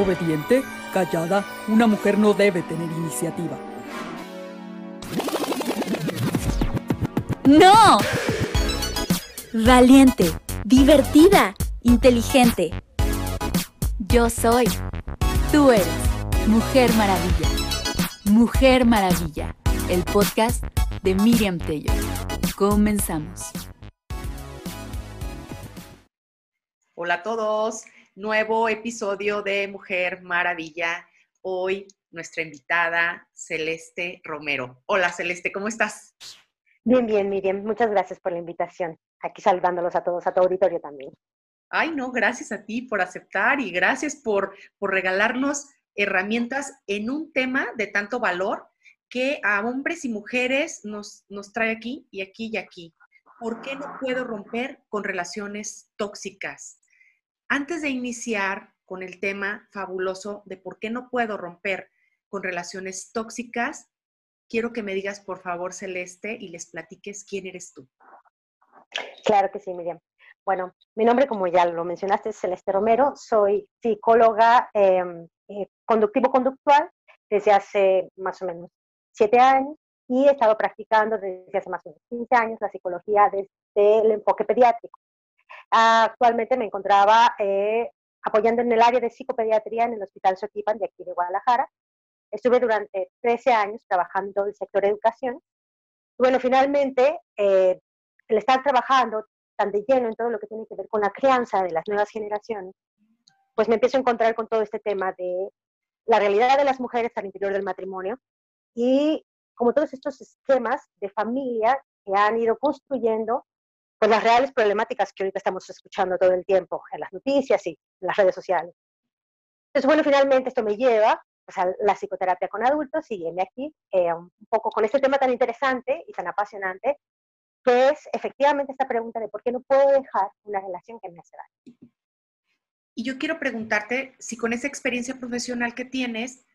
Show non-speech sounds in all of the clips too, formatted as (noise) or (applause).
Obediente, callada, una mujer no debe tener iniciativa. ¡No! Valiente, divertida, inteligente. Yo soy. Tú eres. Mujer Maravilla. Mujer Maravilla. El podcast de Miriam Tello. Comenzamos. Hola a todos. Nuevo episodio de Mujer Maravilla. Hoy nuestra invitada Celeste Romero. Hola Celeste, ¿cómo estás? Bien, bien, Miriam. Muchas gracias por la invitación. Aquí saludándolos a todos, a tu auditorio también. Ay, no, gracias a ti por aceptar y gracias por, por regalarnos herramientas en un tema de tanto valor que a hombres y mujeres nos, nos trae aquí y aquí y aquí. ¿Por qué no puedo romper con relaciones tóxicas? Antes de iniciar con el tema fabuloso de por qué no puedo romper con relaciones tóxicas, quiero que me digas, por favor, Celeste, y les platiques quién eres tú. Claro que sí, Miriam. Bueno, mi nombre, como ya lo mencionaste, es Celeste Romero. Soy psicóloga em, eh, conductivo-conductual desde hace más o menos siete años y he estado practicando desde hace más o menos 15 años la psicología desde el enfoque pediátrico. Actualmente me encontraba eh, apoyando en el área de psicopediatría en el Hospital Sotipan de aquí de Guadalajara Estuve durante 13 años trabajando en el sector educación. Bueno, finalmente, eh, el estar trabajando tan de lleno en todo lo que tiene que ver con la crianza de las nuevas generaciones, pues me empiezo a encontrar con todo este tema de la realidad de las mujeres al interior del matrimonio y como todos estos esquemas de familia que han ido construyendo pues las reales problemáticas que ahorita estamos escuchando todo el tiempo en las noticias y en las redes sociales. Entonces, bueno, finalmente esto me lleva o sea, la psicoterapia con adultos, sígueme aquí, eh, un poco con este tema tan interesante y tan apasionante, que es efectivamente esta pregunta de por qué no puedo dejar una relación que me hace daño. Y yo quiero preguntarte si con esa experiencia profesional que tienes,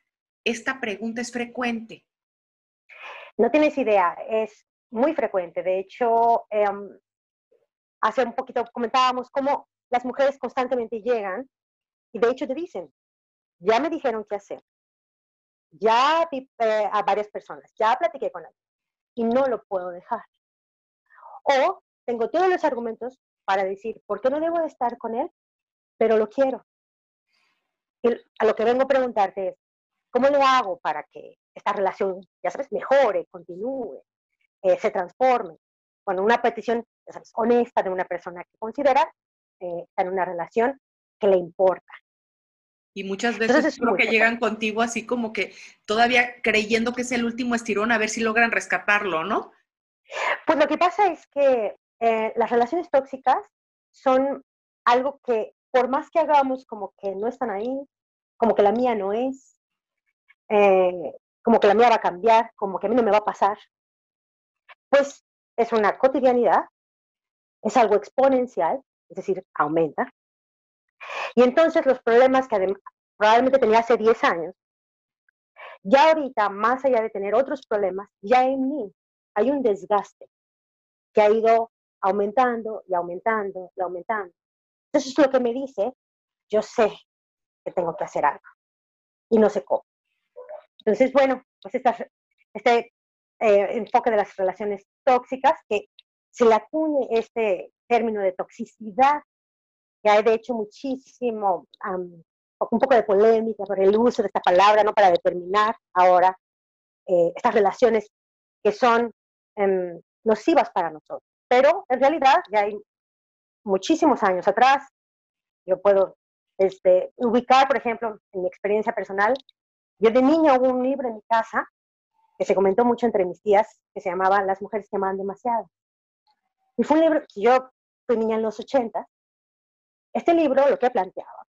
esta pregunta es frecuente. No tienes idea, es muy frecuente. De hecho, em, hace un poquito comentábamos cómo las mujeres constantemente llegan y de hecho te dicen, ya me dijeron qué hacer, ya vi eh, a varias personas, ya platiqué con él y no lo puedo dejar. O tengo todos los argumentos para decir, ¿por qué no debo de estar con él? Pero lo quiero. Y a lo que vengo a preguntarte es, ¿cómo le hago para que esta relación, ya sabes, mejore, continúe, eh, se transforme? Bueno, una petición, sabes, honesta de una persona que considera eh, en una relación que le importa. Y muchas veces creo que llegan contigo así como que todavía creyendo que es el último estirón a ver si logran rescatarlo, ¿no? Pues lo que pasa es que eh, las relaciones tóxicas son algo que por más que hagamos como que no están ahí, como que la mía no es, eh, como que la mía va a cambiar, como que a mí no me va a pasar, pues es una cotidianidad, es algo exponencial, es decir, aumenta, y entonces los problemas que probablemente tenía hace 10 años, ya ahorita, más allá de tener otros problemas, ya en mí hay un desgaste que ha ido aumentando y aumentando y aumentando. Entonces es lo que me dice, yo sé que tengo que hacer algo y no sé cómo. Entonces, bueno, pues este eh, enfoque de las relaciones tóxicas, que se le acuñe este término de toxicidad que hay de hecho muchísimo, un poco de polémica por el uso de esta palabra, ¿no? Para determinar ahora eh, estas relaciones que son em, nocivas para nosotros. Pero en realidad ya hay muchísimos años atrás, yo puedo este, ubicar, por ejemplo, en mi experiencia personal, yo de niña hubo un libro en mi casa que se comentó mucho entre mis tías, que se llamaba Las mujeres que aman demasiado. Y fue un libro que yo fui niña en los 80 este libro lo que planteaba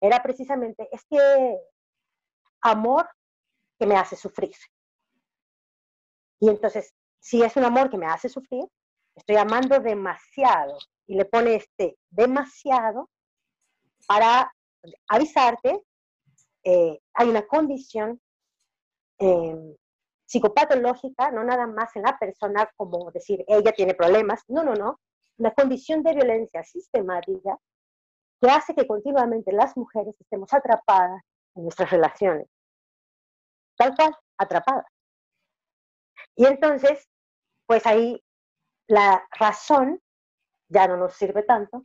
era precisamente este amor que me hace sufrir. Y entonces, si es un amor que me hace sufrir, estoy amando demasiado y le pone este demasiado para avisarte, eh, hay una condición em, psicopatológica, no nada más en la persona como decir, ella tiene problemas, no, no, no, una condición de violencia sistemática que hace que continuamente las mujeres estemos atrapadas en nuestras relaciones. Tal cual, atrapadas. Y entonces, pues ahí la razón ya no nos sirve tanto.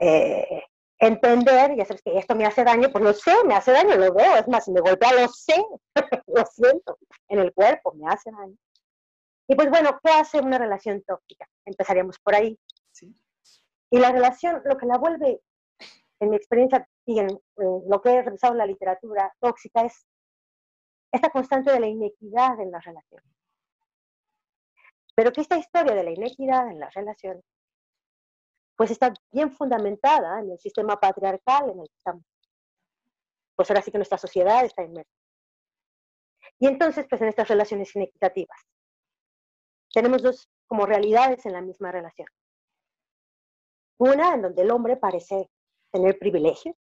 Eh, entender, y hacer que esto me hace daño, pues lo sé, me hace daño, lo veo, es más, si me golpea, lo sé, (laughs) lo siento, en el cuerpo, me hace daño. Y pues bueno, ¿qué hace una relación tóxica? Empezaríamos por ahí. Y la relación, lo que la vuelve, en mi experiencia y en, lo que he revisado en la literatura tóxica, es esta constante de la inequidad en las relaciones. Pero que esta historia de la inequidad en las relaciones, pues está bien fundamentada en el sistema patriarcal en el que estamos. Pues ahora sí que nuestra sociedad está inmersa. Y entonces, pues en estas relaciones inequitativas, tenemos dos como realidades en la misma relación. Una en donde el hombre parece tener privilegios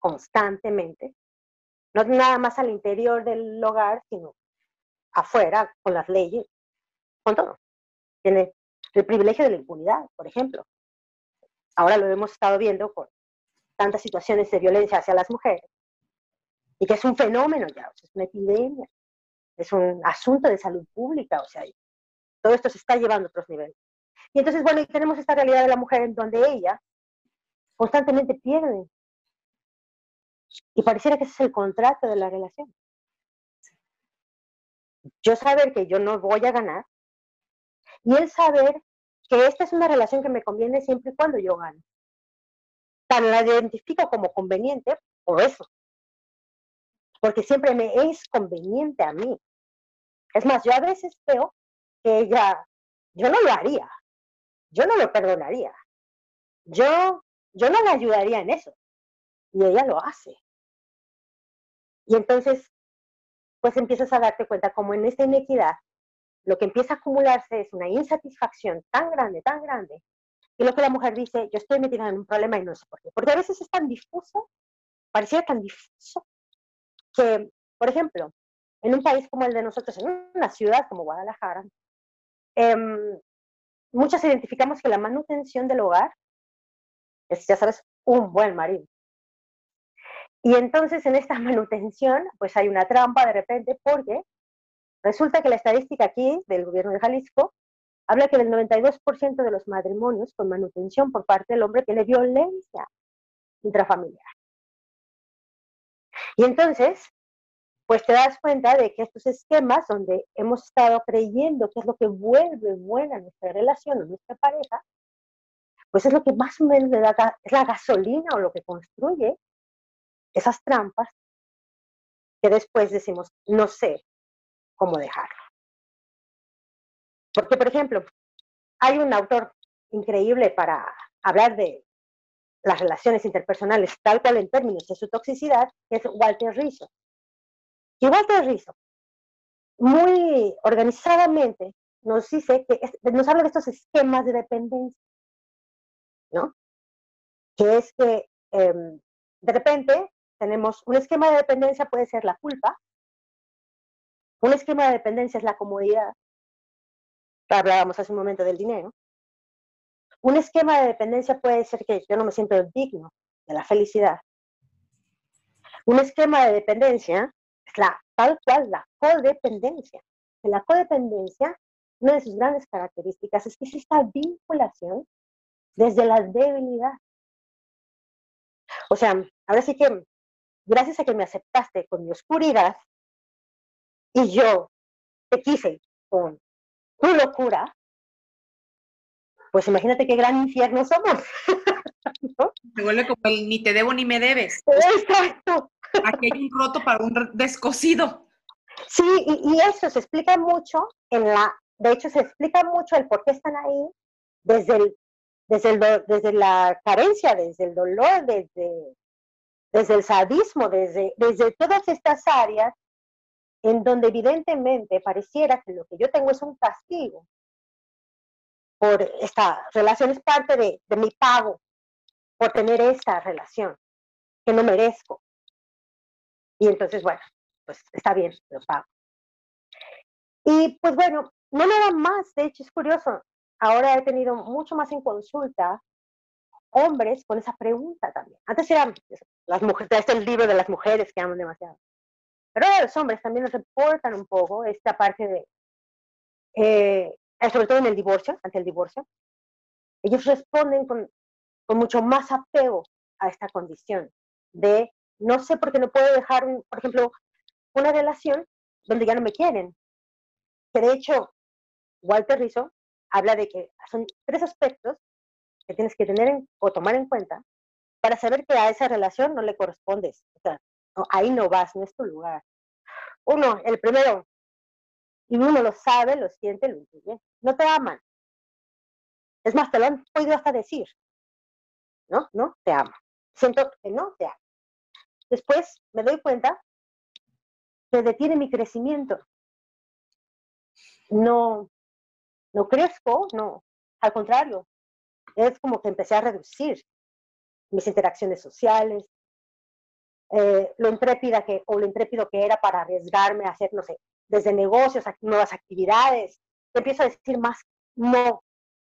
constantemente, no nada más al interior del hogar, sino afuera, con las leyes, con todo. Tiene el privilegio de la impunidad, por ejemplo. Ahora lo hemos estado viendo con tantas situaciones de violencia hacia las mujeres, y que es un fenómeno ya, es una epidemia, es un asunto de salud pública, o sea, todo esto se está llevando a otros niveles. Y entonces, bueno, tenemos esta realidad de la mujer en donde ella constantemente pierde. Y pareciera que ese es el contrato de la relación. Yo saber que yo no voy a ganar y él saber que esta es una relación que me conviene siempre y cuando yo gane. Tan la identifico como conveniente por eso. Porque siempre me es conveniente a mí. Es más, yo a veces veo que ella, yo no lo haría, yo no lo perdonaría, yo, yo no le ayudaría en eso. Y ella lo hace. Y entonces, pues empiezas a darte cuenta como en esta inequidad, lo que empieza a acumularse es una insatisfacción tan grande, tan grande, y lo que la mujer dice, yo estoy metida en un problema y no sé por qué. Porque a veces es tan difuso, parecía tan difuso, que, por ejemplo, en un país como el de nosotros, en una ciudad como Guadalajara, eh, muchas identificamos que la manutención del hogar es, ya sabes, un buen marido. Y entonces en esta (laughs) manutención, pues hay una trampa de repente, porque resulta que la estadística aquí del gobierno de Jalisco habla que el 92% de los matrimonios con manutención por parte del hombre tiene violencia intrafamiliar. Y entonces, pues te das cuenta de que estos esquemas donde hemos estado creyendo que es lo que vuelve buena nuestra relación o nuestra pareja, pues es lo que más o menos es la gasolina o lo que construye esas trampas que después decimos, no sé cómo dejarlo. Porque, por ejemplo, hay un autor increíble para hablar de las relaciones interpersonales tal cual en términos de su toxicidad, que es Walter Rizzo. Y Walter Rizzo, muy organizadamente, nos dice que nos habla de estos esquemas de dependencia, ¿no? Que es que em, de repente tenemos un esquema de dependencia puede ser la culpa, un esquema de dependencia es la comodidad, hablábamos hace un momento del dinero, un esquema de dependencia puede ser que yo no me siento digno de la felicidad. Un esquema de dependencia la, tal cual la codependencia. En la codependencia, una de sus grandes características es que es esta vinculación desde la debilidad. O sea, ahora sí que, gracias a que me aceptaste con mi oscuridad y yo te quise con tu locura, pues imagínate qué gran infierno somos. (laughs) Se vuelve como el ni te debo ni me debes. Exacto. Aquí hay un roto para un descosido. Sí, y, eso se explica mucho en la, de hecho se explica mucho el por qué están ahí desde el, desde el, desde la carencia, desde el dolor, desde, desde el sadismo, desde, desde todas estas áreas en donde evidentemente pareciera que lo que yo tengo es un castigo por esta relación, es parte de, mi pago por tener esta relación que no merezco. Y entonces, bueno, pues está bien, lo pago. Y pues bueno, no nada más, de hecho es curioso, ahora he tenido mucho más en consulta hombres con esa pregunta también. Antes eran las mujeres, este es el libro de las mujeres que aman demasiado. Pero ahora los hombres también nos reportan un poco esta parte de, eh, sobre todo en el divorcio, ante el divorcio, ellos responden con, con mucho más apego a esta condición de no sé por qué no puedo dejar, por ejemplo, una relación donde ya no me quieren. Que de hecho, Walter Rizzo habla de que son tres aspectos que tienes que tener o tomar en cuenta para saber que a esa relación no le correspondes. O sea, ahí no vas, no es tu lugar. Uno, el primero, y uno lo sabe, lo siente, lo entiende, no te aman. Es más, te lo han podido hasta decir. No, no te ama. Siento que no te ama. Después me doy cuenta que detiene mi crecimiento. No, no crezco, no. Al contrario, es como que empecé a reducir mis interacciones sociales, eh, lo intrépida que, o lo intrépido que era para arriesgarme a hacer, no sé, desde negocios, a nuevas actividades. Empiezo a decir más no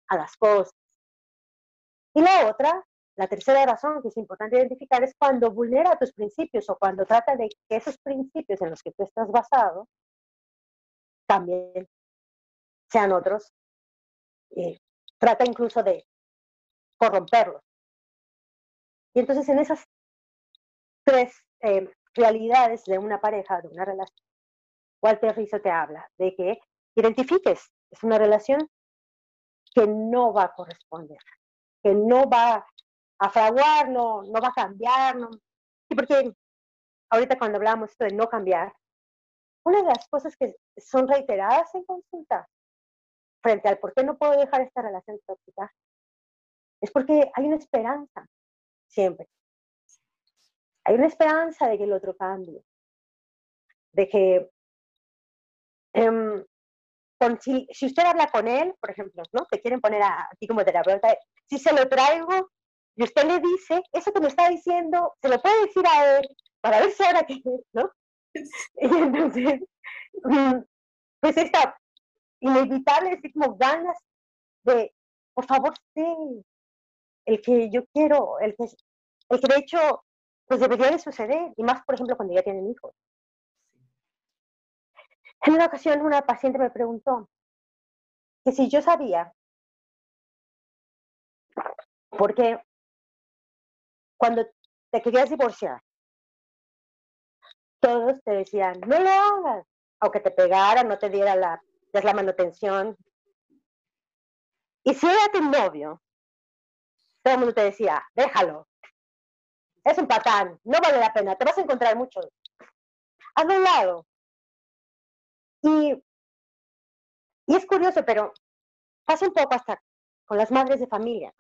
a las cosas. Y la otra, la tercera razón que es importante identificar es cuando vulnera tus principios o cuando trata de que esos principios en los que tú estás basado también sean otros. Trata incluso de corromperlos. Y entonces en esas tres eh, realidades de una pareja, de una relación, Walter Rizzo te habla de que identifiques, es una relación que no va a corresponder, que no va a fraguar, no, no va a cambiar, no. Y porque ahorita cuando hablamos esto de no cambiar, una de las cosas que son reiteradas en consulta frente al por qué no puedo dejar esta relación tóxica es porque hay una esperanza, siempre. Hay una esperanza de que el otro cambie, de que em, si, usted habla con él, por ejemplo, ¿no? Te quieren poner a, ti como terapeuta, si se lo traigo y usted le dice, eso que me está diciendo, se lo puede decir a él para ver si ahora que, ¿no? (laughs) Y entonces, mm, pues esta inevitable, así como ganas de, por favor, sí, el que yo quiero, el que, el que de hecho, pues debería de suceder, y más, por ejemplo, cuando ya tienen hijos. En una ocasión una paciente me preguntó que si yo sabía, porque cuando te querías divorciar, todos te decían, no lo hagas, aunque te pegara, no te diera la, la manutención. Y si era tu novio, todo el mundo te decía, déjalo. Es un patán, no vale la pena, te vas a encontrar mucho. Hazlo un lado. Y, y es curioso, pero pasa un poco hasta con las madres de familia,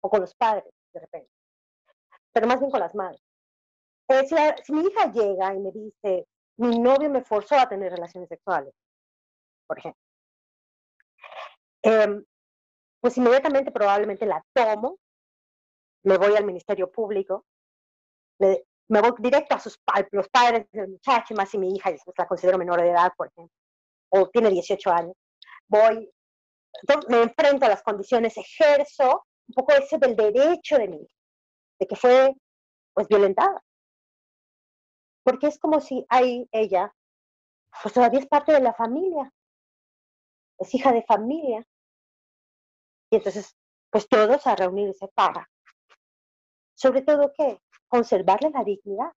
o con los padres, de repente. Pero más bien con las madres. Eh, si, mi hija llega y me dice, mi novio me forzó a tener relaciones sexuales, por ejemplo, em, pues inmediatamente probablemente la tomo, me voy al Ministerio Público, me, voy directo a, sus, los padres del muchacho, más si mi hija la considero menor de edad, por ejemplo, o tiene 18 años, voy, me enfrento a las condiciones, ejerzo un poco ese del derecho de mi de que fue pues violentada. Porque es como si ahí ella, pues todavía es parte de la familia, es hija de familia, y entonces, pues todos a reunirse para, sobre todo, ¿qué? Conservarle la dignidad.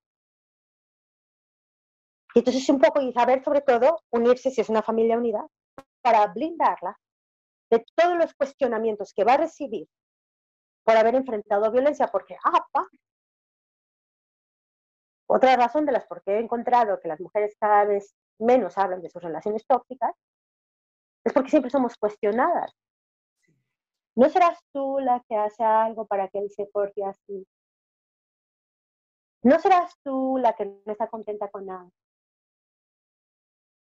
Y entonces un poco, y saber sobre todo, unirse si es una familia unida, para blindarla de todos los cuestionamientos que va a recibir por haber enfrentado violencia, porque, ah. Otra razón de las por qué he encontrado que las mujeres cada vez menos hablan de sus relaciones tóxicas es porque siempre somos cuestionadas. ¿No serás tú la que hace algo para que él se porte así? ¿No serás tú la que no está contenta con nada?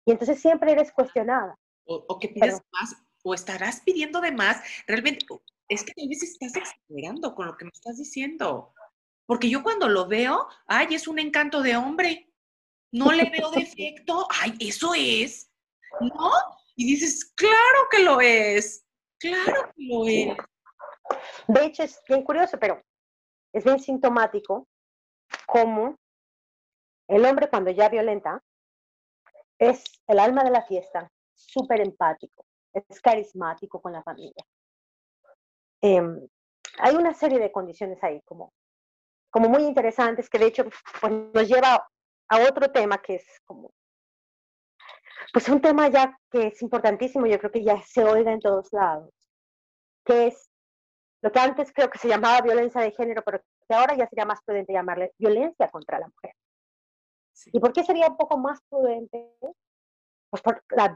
Y entonces siempre eres cuestionada. O, que pides más, o estarás pidiendo de más. Realmente, es que a veces estás exagerando con lo que me estás diciendo. Porque yo cuando lo veo, ay, es un encanto de hombre. No le veo (laughs) defecto. Ay, eso es. ¿No? Y dices, claro que lo es. Claro que lo es. De hecho, es bien curioso, pero es bien sintomático cómo el hombre cuando ya violenta es el alma de la fiesta, súper empático, es carismático con la familia. Em, hay una serie de condiciones ahí como, como muy interesantes que de hecho pues, nos lleva a otro tema que es como, pues un tema ya que es importantísimo, yo creo que ya se oiga en todos lados, que es lo que antes creo que se llamaba violencia de género, pero que ahora ya sería más prudente llamarle violencia contra la mujer. ¿Y por qué sería un poco más prudente? Pues por la,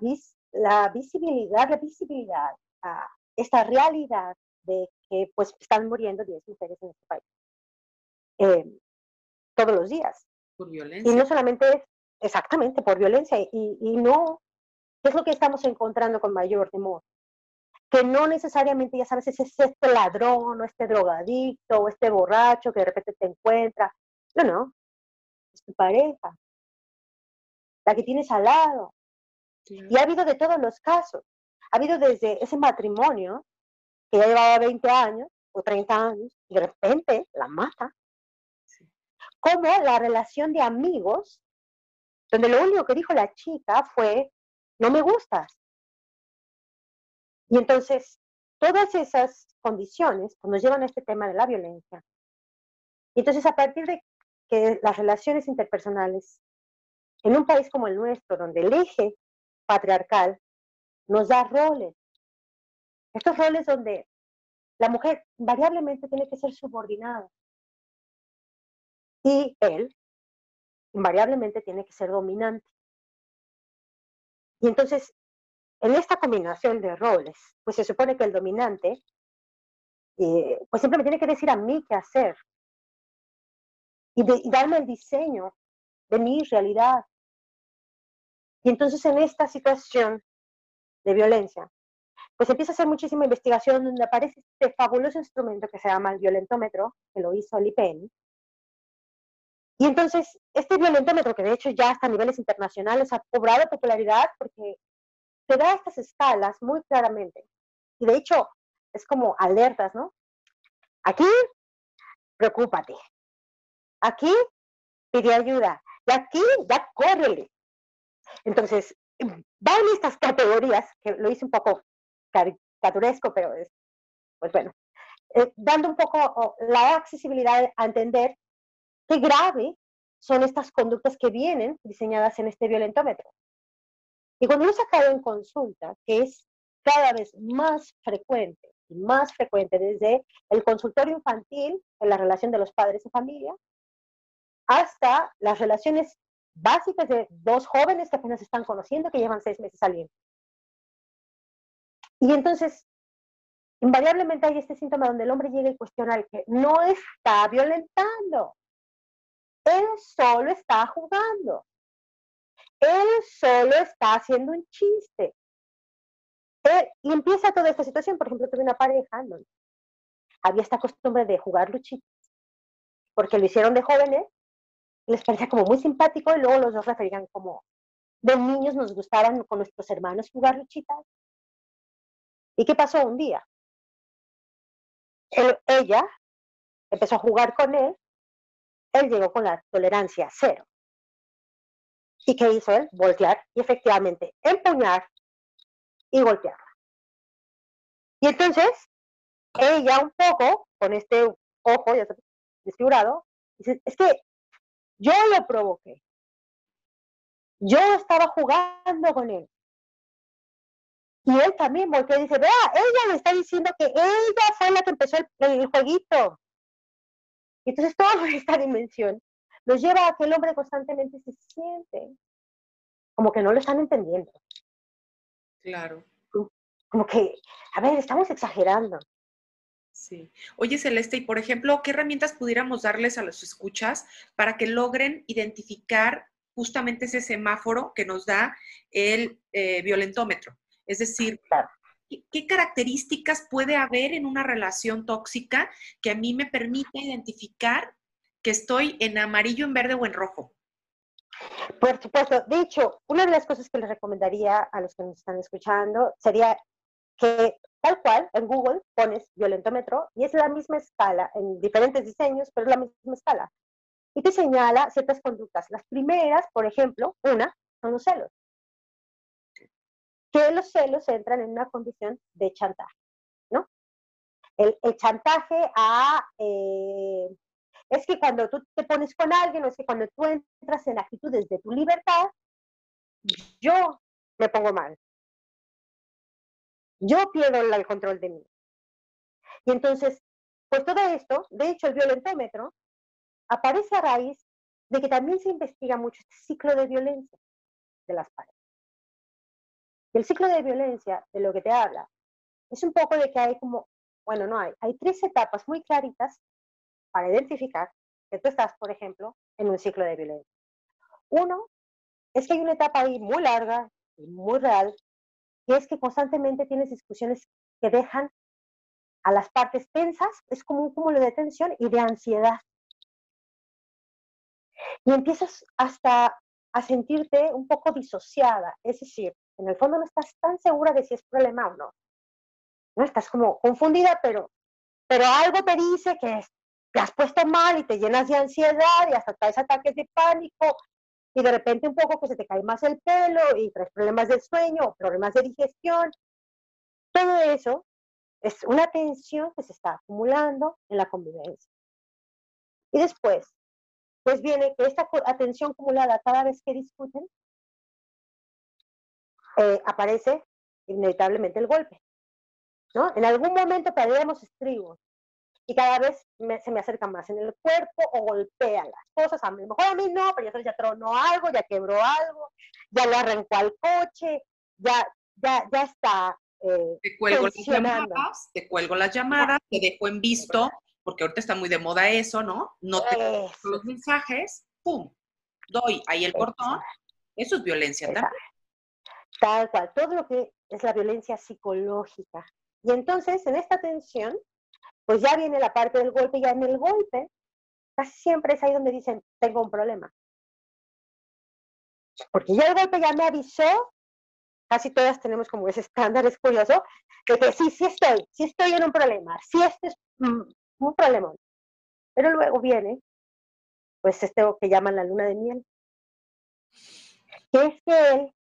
la visibilidad, la visibilidad a esta realidad de que pues están muriendo 10 mujeres en este país eh, todos los días. Por violencia. Y no solamente exactamente por violencia, y, y no, es lo que estamos encontrando con mayor temor? Que no necesariamente, ya sabes, es este ladrón o este drogadicto o este borracho que de repente te encuentra. No, no, es tu pareja, la que tienes al lado. Y ha habido de todos los casos. Ha habido desde ese matrimonio que ya llevaba 20 años o 30 años y de repente la mata. Como la relación de amigos, donde lo único que dijo la chica fue, no me gustas. Y entonces, todas esas condiciones pues, nos llevan a este tema de la violencia. Y entonces, a partir de que las relaciones interpersonales en un país como el nuestro, donde el eje patriarcal nos da roles, estos roles donde la mujer variablemente tiene que ser subordinada y él invariablemente tiene que ser dominante. Y entonces, en esta combinación de roles, pues se supone que el dominante, eh, pues siempre me tiene que decir a mí qué hacer y, y darme el diseño de mi realidad. Y entonces en esta situación de violencia, pues empieza a hacer muchísima investigación donde aparece este fabuloso instrumento que se llama el violentómetro, que lo hizo el IPN. Y entonces, este violentómetro, que de hecho ya hasta niveles internacionales ha cobrado popularidad porque te da estas escalas muy claramente. Y de hecho, es como alertas, ¿no? Aquí, preocúpate. Aquí, pide ayuda. Y aquí, ya córrele. Entonces, van estas categorías, que lo hice un poco caricaturesco, pero es, pues bueno, eh, dando un poco la accesibilidad a entender qué grave son estas conductas que vienen diseñadas en este violentómetro. Y cuando uno se ha en consulta, que es cada vez más frecuente y más frecuente desde el consultorio infantil en la relación de los padres y familia, hasta las relaciones básicas de dos jóvenes que apenas están conociendo, que llevan seis meses saliendo. Y entonces, invariablemente hay este síntoma donde el hombre llega y cuestiona que no está violentando. Él solo está jugando. Él solo está haciendo un chiste. y empieza toda esta situación. Por ejemplo, tuve una pareja había esta costumbre de jugar luchitas, porque lo hicieron de jóvenes, les parecía como muy simpático y luego los dos referían como de niños nos gustaban con nuestros hermanos jugar luchitas ¿Y qué pasó un día? ella empezó a jugar con él, él llegó con la tolerancia cero. ¿Y qué hizo él? Voltear y efectivamente empuñar y golpearla. Y entonces, ella un poco, con este ojo ya desfigurado, dice, es que yo lo provoqué. Yo estaba jugando con él. Y él también porque dice, vea, ella le está diciendo que ella fue la que empezó el, jueguito. Y entonces toda esta dimensión nos lleva a que el hombre constantemente se siente como que no lo están entendiendo. Claro. Como que, a ver, estamos exagerando. Sí. Oye, Celeste, y por ejemplo, ¿qué herramientas pudiéramos darles a los escuchas para que logren identificar justamente ese semáforo que nos da el eh, violentómetro? Es decir, ¿qué, características puede haber en una relación tóxica que a mí me permita identificar que estoy en amarillo, en verde o en rojo? Por supuesto. De hecho, una de las cosas que les recomendaría a los que nos están escuchando sería que Tal cual, en Google pones violentómetro y es la misma escala, en diferentes diseños, pero es la misma escala. Y te señala ciertas conductas. Las primeras, por ejemplo, una, son los celos. Que los celos entran en una condición de chantaje, ¿no? El, chantaje a... Eh, es que cuando tú te pones con alguien, o es que cuando tú entras en actitudes de tu libertad, yo me pongo mal. Yo pierdo el control de mí. Y entonces, pues todo esto, de hecho, el violentómetro aparece a raíz de que también se investiga mucho este ciclo de violencia de las parejas. El ciclo de violencia, de lo que te habla, es un poco de que hay como, bueno, no hay, hay tres etapas muy claritas para identificar que tú estás, por ejemplo, en un ciclo de violencia. Uno es que hay una etapa ahí muy larga y muy real que es que constantemente tienes discusiones que dejan a las partes tensas, es como un cúmulo de tensión y de ansiedad. Y empiezas hasta a sentirte un poco disociada, es decir, en el fondo no estás tan segura de si es problema o no. No estás como confundida, pero, pero algo te dice que te has puesto mal y te llenas de ansiedad y hasta traes ataques de pánico y de repente un poco que se te cae más el pelo y traes problemas del sueño, problemas de digestión. Todo eso es una tensión que se está acumulando en la convivencia. Y después, pues viene que esta atención acumulada cada vez que discuten, eh, aparece inevitablemente el golpe. ¿no? En algún momento perdemos estribos, y cada vez se me acerca más en el cuerpo o golpean las cosas. A lo mejor a mí no, pero ya, ya tronó algo, ya quebró algo, ya le arrancó al coche, ya, ya, ya está. Eh, te cuelgo las llamadas, te cuelgo las llamadas, te dejo en visto, porque ahorita está muy de moda eso, ¿no? No te los mensajes, ¡pum! Doy ahí el cortón. Eso es violencia también. Tal cual, todo lo que es la violencia psicológica. Y entonces, en esta tensión, pues ya viene la parte del golpe, ya en el golpe, casi siempre es ahí donde dicen, tengo un problema. Porque ya el golpe ya me avisó, casi todas tenemos como ese estándar, es curioso, de que sí, sí estoy, sí estoy en un problema, sí este es un problema. Pero luego viene, pues este que llaman la luna de miel, que es que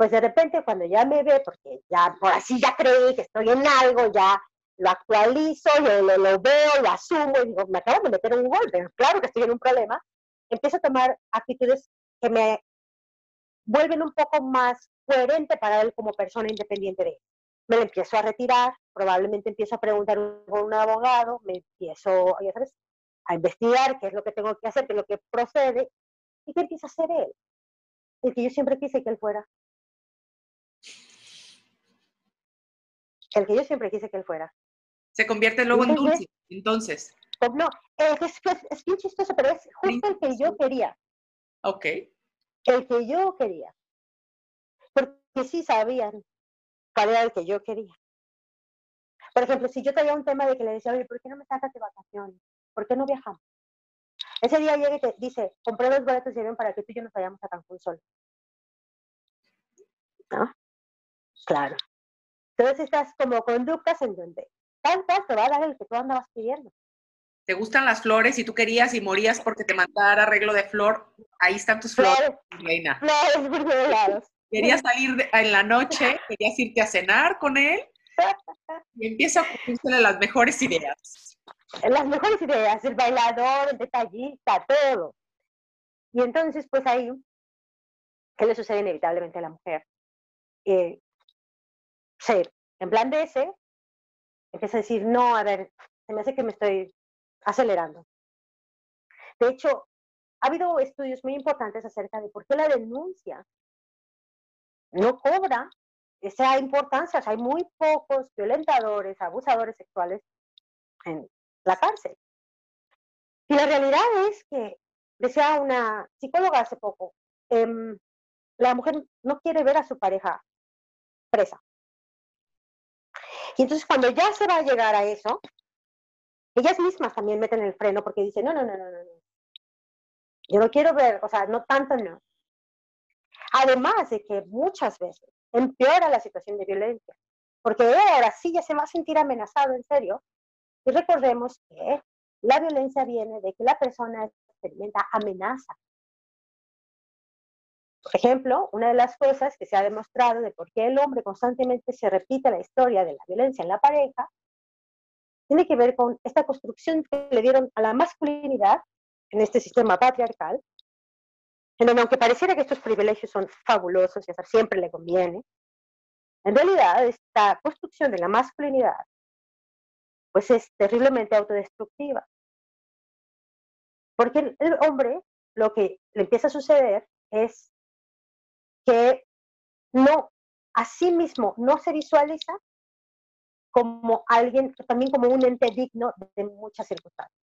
pues de repente cuando ya me ve, porque ya por así ya creí que estoy en algo, ya lo actualizo, yo lo, veo, lo asumo y digo, me acabo de meter un golpe, claro que estoy en un problema, empiezo a tomar actitudes que me vuelven un poco más coherente para él como persona independiente de él. Me lo empiezo a retirar, probablemente empiezo a preguntar con un abogado, me empiezo, ya sabes, a investigar qué es lo que tengo que hacer, qué es lo que procede, y qué empieza a hacer él. El que yo siempre quise que él fuera. El que yo siempre quise que él fuera. Se convierte luego en dulce, entonces. Pues no, es, es, es bien chistoso, pero es justo el que yo quería. Ok. El que yo quería. Porque sí sabían cuál era el que yo quería. Por ejemplo, si yo traía un tema de que le decía, oye, ¿por qué no me sacas de vacaciones? ¿Por qué no viajamos? Ese día llega y te dice, compré los boletos de avión para que tú y yo nos vayamos a Cancún solo. ¿No? Claro. Entonces estas como conductas en donde tantas te va a dar el que tú andabas pidiendo. Te gustan las flores y tú querías y morías porque te mandara arreglo de flor, ahí están tus flores, reina. Flores por Querías salir en la noche, querías irte a cenar con él (laughs) y empieza a ocurrirse las mejores ideas. Las mejores ideas, el bailador, el detallista, todo. Y entonces, pues ahí, ¿qué le sucede inevitablemente a la mujer? Eh, ser en plan de ese, empieza a decir, no, a ver, se me hace que me estoy acelerando. De hecho, ha habido estudios muy importantes acerca de por qué la denuncia no cobra esa importancia. O sea, hay muy pocos violentadores, abusadores sexuales en la cárcel. Y la realidad es que, decía una psicóloga hace poco, em, la mujer no quiere ver a su pareja presa. Y entonces cuando ya se va a llegar a eso, ellas mismas también meten el freno porque dicen, no, no, no, no, no. Yo no quiero ver, o sea, no tanto no. Además de que muchas veces empeora la situación de violencia. porque ahora sí ya se va a sentir amenazado en serio. Y recordemos que la violencia viene de que la persona experimenta amenaza. Por ejemplo, una de las cosas que se ha demostrado de por qué el hombre constantemente se repite la historia de la violencia en la pareja, tiene que ver con esta construcción que le dieron a la masculinidad en este sistema patriarcal, en donde aunque pareciera que estos privilegios son fabulosos y a siempre le conviene, en realidad esta construcción de la masculinidad pues es terriblemente autodestructiva. Porque el hombre lo que le empieza a suceder es que no, a sí mismo no se visualiza como alguien, también como un ente digno de muchas circunstancias.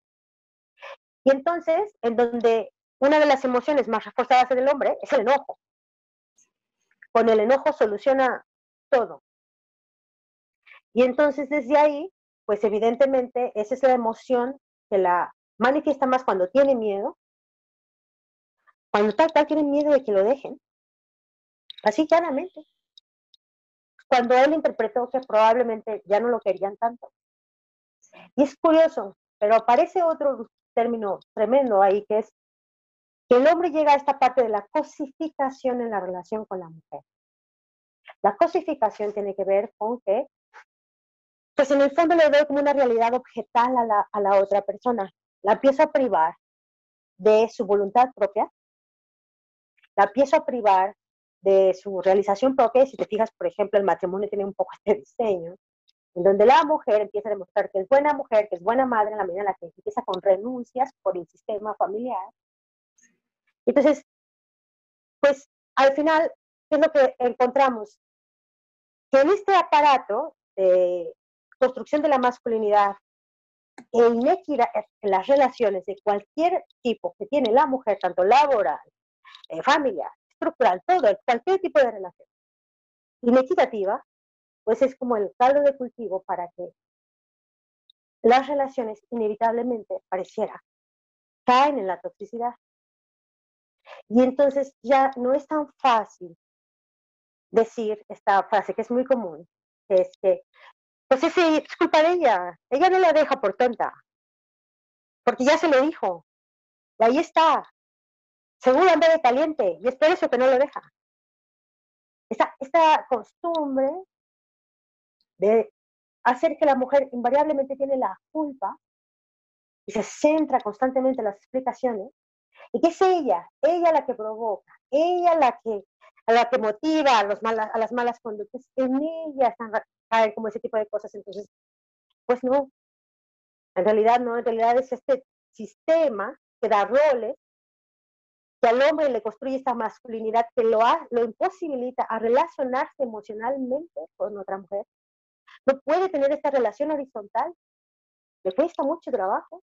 Y entonces, en donde una de las emociones más reforzadas del hombre es el enojo. Con el enojo soluciona todo. Y entonces desde ahí, pues evidentemente esa es la emoción que la manifiesta más cuando tiene miedo, cuando tal, tal tiene miedo de que lo dejen, así claramente. Cuando él interpretó que probablemente ya no lo querían tanto. Y es curioso, pero aparece otro término tremendo ahí, que es que el hombre llega a esta parte de la cosificación en la relación con la mujer. La cosificación tiene que ver con que, pues en el fondo le doy como una realidad objetal a la, a la otra persona. La empiezo a privar de su voluntad propia, la empiezo a privar de su realización propia. Si te fijas, por ejemplo, el matrimonio tiene un poco este diseño, en donde la mujer empieza a demostrar que es buena mujer, que es buena madre, en la medida en la que empieza con renuncias por el sistema familiar. Entonces, pues al final, ¿qué es lo que encontramos? que en este aparato de construcción de la masculinidad e inequidad en las relaciones de cualquier tipo que tiene la mujer, tanto laboral, eh, familiar, estructural, todo, cualquier tipo de relación inequitativa, pues es como el caldo de cultivo para que las relaciones inevitablemente pareciera caen en la toxicidad. Y entonces ya no es tan fácil decir esta frase que es muy común, que es que, pues es, culpa de ella, ella no la deja por tonta, porque ya se lo dijo, y ahí está, de caliente, y es por eso que no lo deja. Esta, esta costumbre de hacer que la mujer invariablemente tiene la culpa y se centra constantemente en las explicaciones, y que es ella, ella la que provoca, ella la que a la que motiva a, los malas, a las malas conductas, en ella están caen como ese tipo de cosas. Entonces, pues no, en realidad no, en realidad es este sistema que da roles, que al hombre le construye esta masculinidad que lo, lo imposibilita a relacionarse emocionalmente con otra mujer. No puede tener esta relación horizontal, le cuesta mucho trabajo.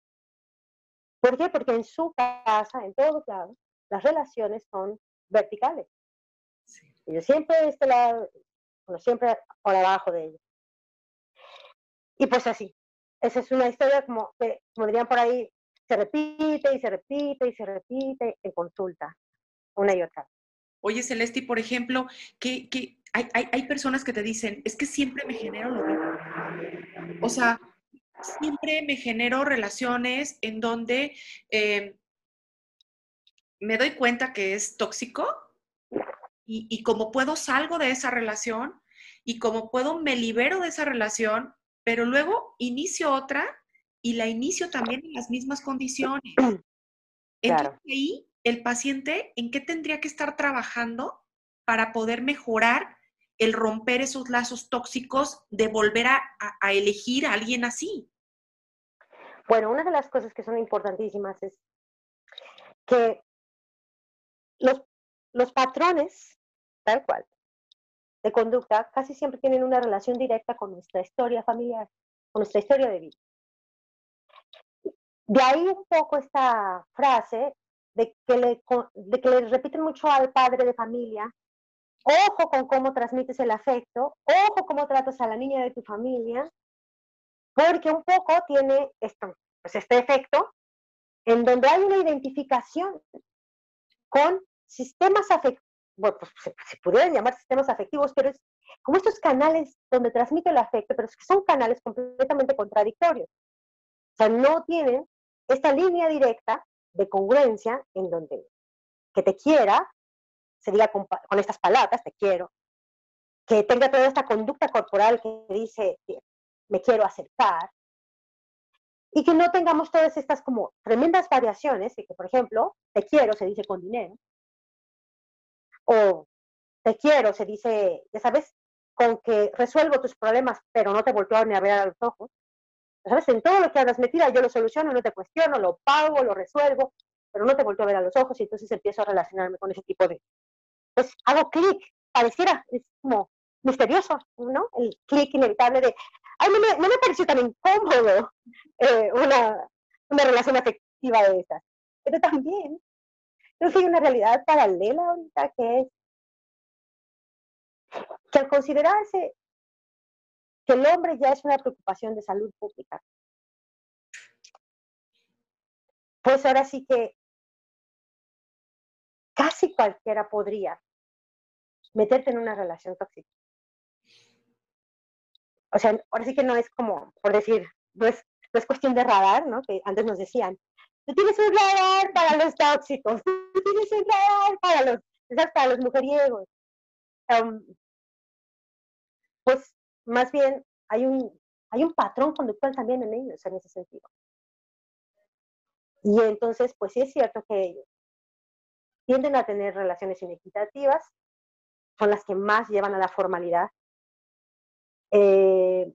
¿Por qué? Porque en su casa, en todos lados, las relaciones son verticales. Y yo siempre de este lado, bueno, siempre por abajo de ellos. Y pues así. Esa es una historia como que, como dirían por ahí, se repite y se repite y se repite en consulta, una y otra. Oye, Celesti, por ejemplo, que, hay, hay, hay, personas que te dicen, es que siempre me genero lo mismo. O sea, siempre me genero relaciones en donde eh, me doy cuenta que es tóxico y, y como puedo salgo de esa relación y como puedo me libero de esa relación, pero luego inicio otra y la inicio también en las mismas condiciones. Entonces ahí el paciente, ¿en qué tendría que estar trabajando para poder mejorar el romper esos lazos tóxicos de volver a, a, a elegir a alguien así? Bueno, una de las cosas que son importantísimas es que los los patrones, tal cual, de conducta casi siempre tienen una relación directa con nuestra historia familiar, con nuestra historia de vida. De ahí un poco esta frase de que le, de que le repiten mucho al padre de familia, ojo con cómo transmites el afecto, ojo cómo tratas a la niña de tu familia, porque un poco tiene esto, pues este efecto en donde hay una identificación con sistemas afectivos, bueno, pues se, se, pudieran llamar sistemas afectivos, pero es como estos canales donde transmite el afecto, pero son canales completamente contradictorios. O sea, no tienen esta línea directa de congruencia en donde que te quiera, se diga con, estas palabras, te quiero, que tenga toda esta conducta corporal que dice, me quiero acercar, y que no tengamos todas estas como tremendas variaciones, y que por ejemplo, te quiero se dice con dinero, o te quiero se dice, ya sabes, con que resuelvo tus problemas, pero no te volteo ni a ver a los ojos. ¿Sabes? En todo lo que hablas metida, yo lo soluciono, no te cuestiono, lo pago, lo resuelvo, pero no te volteo a ver a los ojos y entonces empiezo a relacionarme con ese tipo de... Pues hago clic, pareciera, es como misterioso, ¿no? El clic inevitable de, ay, no me, no me pareció tan incómodo eh, una, una relación afectiva de esas. Pero también, creo que hay una realidad paralela ahorita que es que al considerarse que el hombre ya es una preocupación de salud pública, pues ahora sí que casi cualquiera podría meterte en una relación tóxica. O sea, ahora sí que no es como, por decir, no es, cuestión de radar, ¿no? Que antes nos decían, tú tienes un radar para los tóxicos, (laughs) tú tienes un radar para los, para los mujeriegos pues más bien hay un, hay un patrón conductual también en ellos en ese sentido. Y entonces, pues sí es cierto que ellos tienden a tener relaciones inequitativas, son las que más llevan a la formalidad. Eh,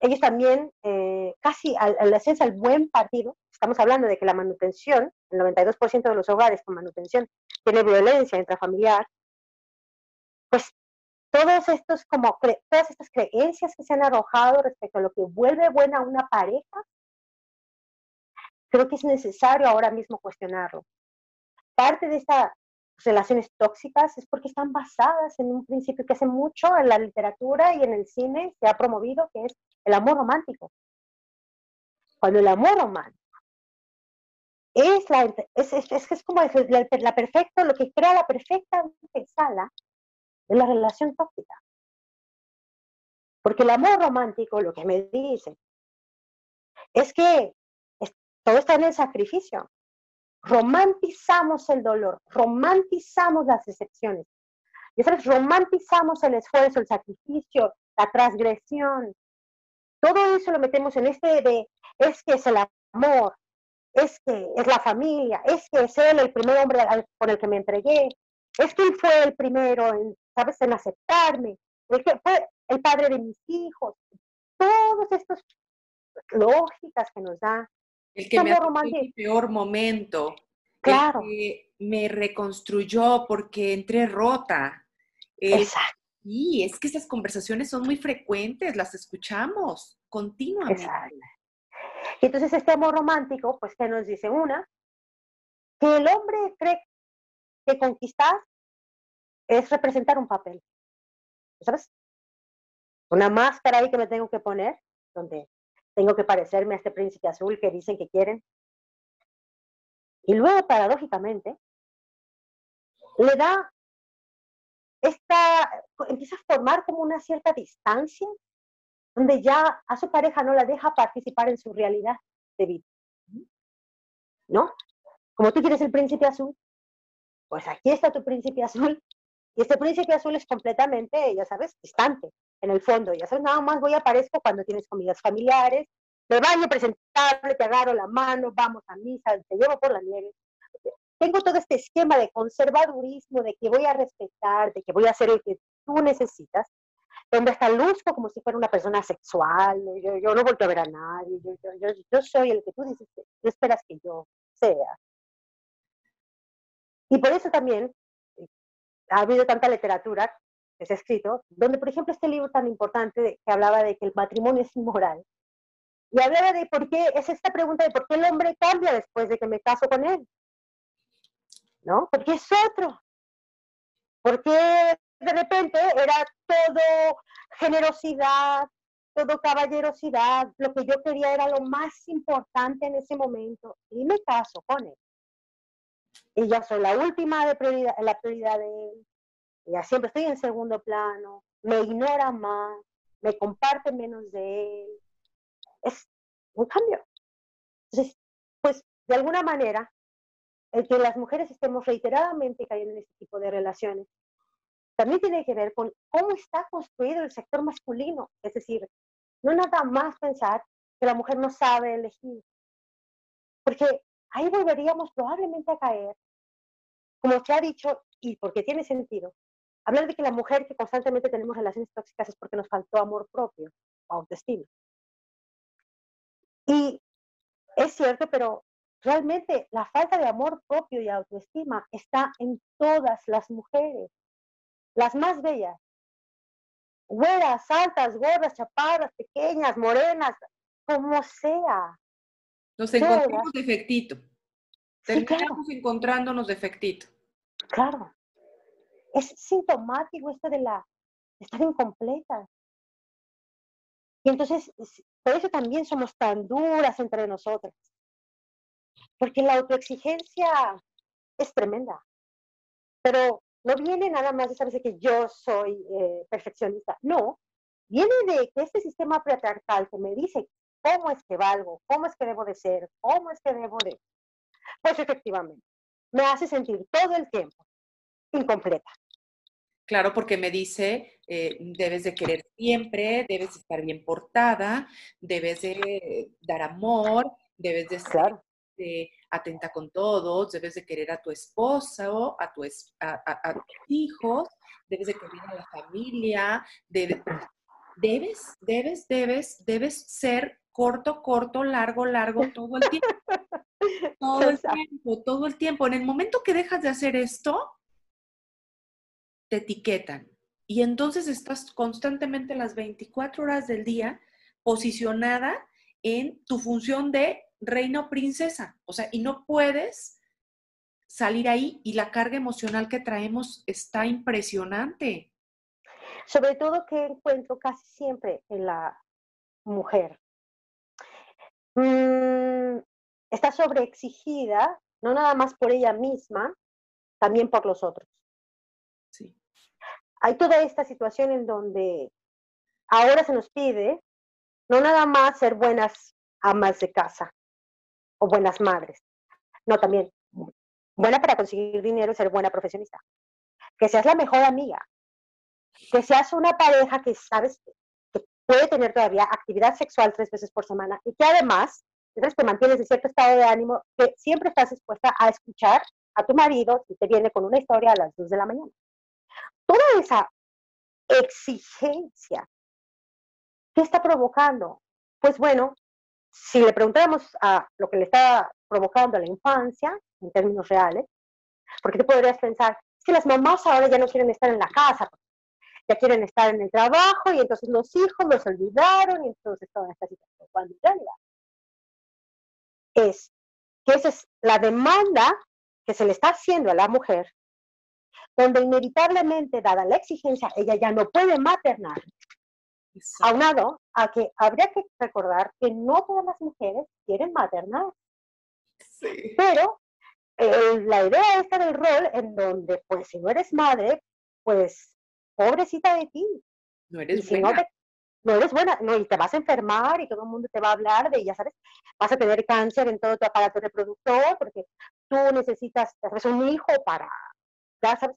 ellos también, eh, casi al, al hacerse al buen partido, estamos hablando de que la manutención, el 92% de los hogares con manutención tiene violencia intrafamiliar, pues todos estos como todas estas creencias que se han arrojado respecto a lo que vuelve buena una pareja, creo que es necesario ahora mismo cuestionarlo. Parte de estas relaciones tóxicas es porque están basadas en un principio que hace mucho en la literatura y en el cine se ha promovido, que es el amor romántico. Cuando el amor romántico es, la, es, es, es, como la, la perfecta, lo que crea la perfecta sala de la relación tóxica. Porque el amor romántico lo que me dice es que todo está en el sacrificio. Romantizamos el dolor, romantizamos las decepciones. Y sabes, romantizamos el esfuerzo, el sacrificio, la transgresión. Todo eso lo metemos en este de, es que es el amor, es que es la familia, es que es él el primer hombre por el que me entregué, es que él fue el primero en ¿sabes? En aceptarme, el que fue el padre de mis hijos, todas estas lógicas que nos da. El que me en el peor momento. Claro. El que me reconstruyó porque entré rota. Exacto. Y es que esas conversaciones son muy frecuentes, las escuchamos continuamente. Exacto. Y entonces este amor romántico, pues, ¿qué nos dice? Una, que el hombre cree que conquistar es representar un papel. ¿Sabes? Una máscara ahí que me tengo que poner, donde tengo que parecerme a este príncipe azul que dicen que quieren. Y luego, paradójicamente, le da esta, empieza a formar como una cierta distancia, donde ya a su pareja no la deja participar en su realidad de vida. ¿No? Como tú quieres el príncipe azul, pues aquí está tu príncipe azul y este príncipe azul es completamente, ya sabes, distante, en el fondo. Ya sabes, nada más voy aparezco cuando tienes comidas familiares, me baño presentable, te agarro la mano, vamos a misa, te llevo por la nieve. Tengo todo este esquema de conservadurismo, de que voy a respetar, de que voy a hacer lo que tú necesitas, donde hasta luzco como si fuera una persona sexual, yo, yo no vuelvo a ver a nadie, yo, yo, yo, soy el que tú dices que tú esperas que yo sea. Y por eso también ha habido tanta literatura que se ha escrito, donde, por ejemplo, este libro tan importante que hablaba de que el matrimonio es inmoral, y hablaba de por qué, es esta pregunta de por qué el hombre cambia después de que me caso con él. ¿No? Porque es otro. Porque de repente era todo generosidad, todo caballerosidad, lo que yo quería era lo más importante en ese momento, y me caso con él y yo soy la última de prioridad, la prioridad de él. ya siempre estoy en segundo plano, me ignora más, me comparte menos de él. Es un cambio. Entonces, pues de alguna manera, el que las mujeres estemos reiteradamente cayendo en este tipo de relaciones también tiene que ver con cómo está construido el sector masculino. Es decir, no nada más pensar que la mujer no sabe elegir. Porque ahí volveríamos probablemente a caer, como se ha dicho, y porque tiene sentido, hablar de que la mujer que constantemente tenemos relaciones tóxicas es porque nos faltó amor propio o autoestima. Y es cierto, pero realmente la falta de amor propio y autoestima está en todas las mujeres, las más bellas. Güeras, altas, gordas, chaparras, pequeñas, morenas, como sea. Nos encontramos defectito. Terminamos encontrándonos defectito. Claro. Es sintomático esto de la de estar incompleta. Y entonces, por eso también somos tan duras entre nosotras. Porque la autoexigencia es tremenda. Pero no viene nada más de saber que yo soy eh, perfeccionista. No, viene de que este sistema patriarcal que me dice cómo es que valgo, cómo es que debo de ser, cómo es que debo de... Pues efectivamente, me hace sentir todo el tiempo incompleta. Claro, porque me dice, eh, debes de querer siempre, debes estar bien portada, debes de dar amor, debes de ser eh, atenta con todos, debes de querer a tu esposa o a, tu a, tus hijos, debes de querer a la familia, debes, debes, debes, debes ser corto, corto, largo, largo, todo el tiempo. (laughs) Todo el tiempo, todo el tiempo. En el momento que dejas de hacer esto, te etiquetan. Y entonces estás constantemente las 24 horas del día posicionada en tu función de reina o princesa. O sea, y no puedes salir ahí y la carga emocional que traemos está impresionante. Sobre todo que encuentro casi siempre en la mujer. Mm, está sobreexigida, no nada más por ella misma, también por los otros hay toda esta situación en donde ahora se nos pide no nada más ser buenas amas de casa o buenas madres, no también buena para conseguir dinero y ser buena profesionista. Que seas la mejor amiga, que seas una pareja que sabes puede tener todavía actividad sexual tres veces por semana y que además te mantienes en cierto estado de ánimo, que siempre estás dispuesta a escuchar a tu marido si te viene con una historia a las 2 de la mañana toda esa exigencia, ¿qué está provocando? Pues bueno, si le preguntáramos a lo que le está provocando a la infancia, en términos reales, porque tú podrías pensar, si las mamás ahora ya no quieren estar en la casa, ya quieren estar en el trabajo y entonces los hijos los olvidaron y entonces toda esta situación. Cuando en realidad es que esa es la demanda que se le está haciendo a la mujer donde inevitablemente, dada la exigencia, ella ya no puede maternar. Aunado a que habría que recordar que no todas las mujeres quieren maternar. Pero eh, la idea esta del rol en donde, pues, si no eres madre, pues, pobrecita de ti. No eres buena. No, eres buena, no, y te vas a enfermar y todo el mundo te va a hablar de, ya sabes, vas a tener cáncer en todo tu aparato reproductor porque tú necesitas, un hijo para, ya sabes,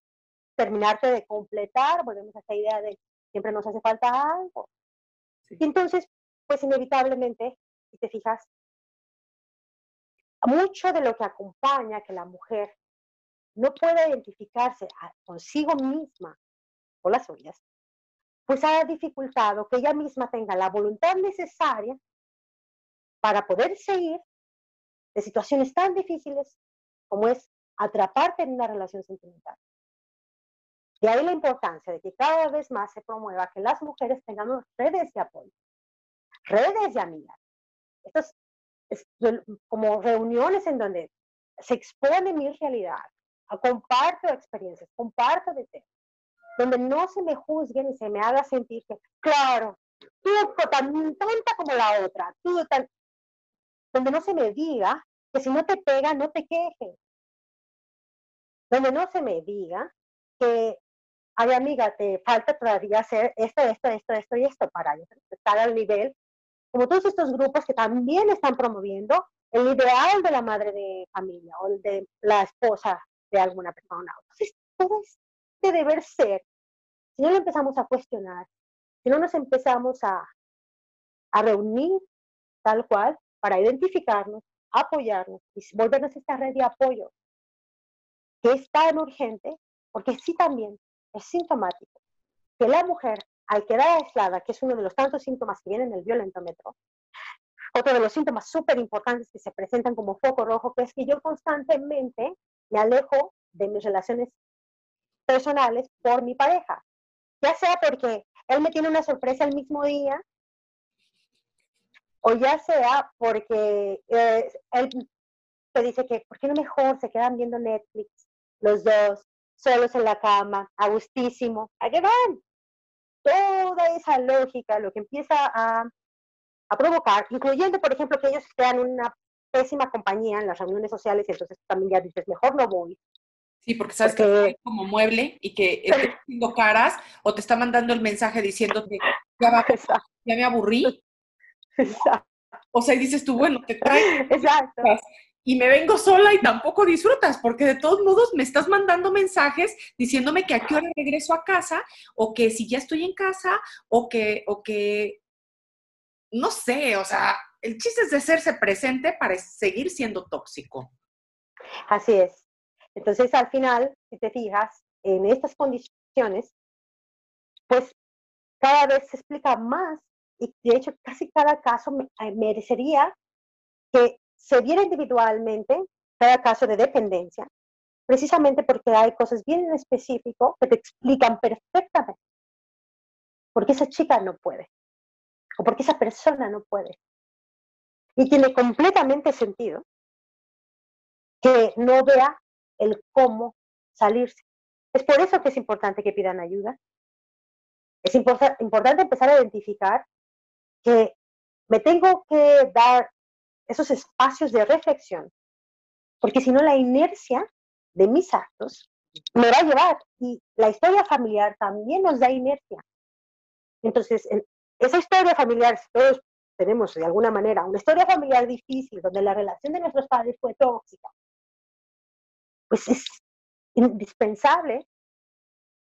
terminarte de completar, volvemos a esa idea de siempre nos hace falta algo. Y entonces, pues inevitablemente, si te fijas, mucho de lo que acompaña que la mujer no pueda identificarse consigo misma o las suyas, pues ha dificultado que ella misma tenga la voluntad necesaria para poder seguir de situaciones tan difíciles como es atraparte en una relación sentimental. De ahí la importancia de que cada vez más se promueva que las mujeres tengamos redes de apoyo, redes de amigas. Estas es como reuniones en donde se expone mi realidad, comparto experiencias, comparto de temas, donde no se me juzguen y se me haga sentir que, claro, tú tan tonta como la otra, tú tan... Donde no se me diga que si no te pega, no te quejes. Donde no se me diga que ay amiga, te falta todavía hacer esto, esto, esto, esto y esto para estar al nivel, como todos estos grupos que también están promoviendo el ideal de la madre de familia o el de la esposa de alguna persona. Entonces, todo este deber ser, si no lo empezamos a cuestionar, si no nos empezamos a, a reunir tal cual para identificarnos, apoyarnos y volvernos esta red de apoyo que es tan urgente, porque sí también es sintomático que la mujer, al quedar aislada, que es uno de los tantos síntomas que vienen del violentómetro, otro de los síntomas súper importantes que se presentan como foco rojo, que es que yo constantemente me alejo de mis relaciones personales por mi pareja, ya sea porque él me tiene una sorpresa el mismo día, o ya sea porque eh, él te dice que, ¿por qué no mejor se quedan viendo Netflix los dos, solos en la cama, a gustísimo? ¿A qué van? Toda esa lógica, lo que empieza a, a provocar, incluyendo, por ejemplo, que ellos sean una pésima compañía en las reuniones sociales y entonces también ya dices, mejor no voy. Sí, porque sabes que como mueble y que está haciendo caras o te está mandando el mensaje diciéndote, ya, ya me aburrí. Exacto. O sea, y dices tú, bueno, te traes. Exacto. Y me vengo sola y tampoco disfrutas, porque de todos modos me estás mandando mensajes diciéndome que a qué hora regreso a casa, o que si ya estoy en casa, o que, o que, no sé, o sea, el chiste es de hacerse presente para seguir siendo tóxico. Así es. Entonces, al final, si te fijas, en estas condiciones, pues cada vez se explica más y de hecho casi cada caso eh, merecería que se viera individualmente cada caso de dependencia, precisamente porque hay cosas bien en específico que te explican perfectamente por qué esa chica no puede o por qué esa persona no puede. Y tiene completamente sentido que no vea el cómo salirse. Es por eso que es importante que pidan ayuda. Es importante empezar a identificar que me tengo que dar esos espacios de reflexión, porque si no la inercia de mis actos me va a llevar y la historia familiar también nos da inercia. Entonces, esa historia familiar, si todos tenemos de alguna manera una historia familiar difícil, donde la relación de nuestros padres fue tóxica, pues es indispensable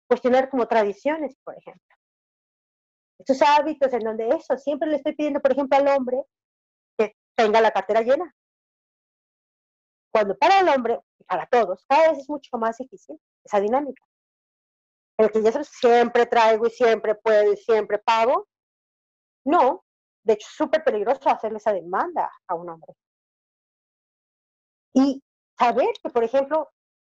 cuestionar como tradiciones, por ejemplo. Estos hábitos en donde eso, siempre le estoy pidiendo, por ejemplo, al hombre que tenga la cartera llena. Cuando para el hombre, para todos, cada vez es mucho más difícil esa dinámica. El que yo siempre traigo y siempre puedo y siempre pago. No, de hecho es súper peligroso hacerle esa demanda a un hombre. Y saber que, por ejemplo,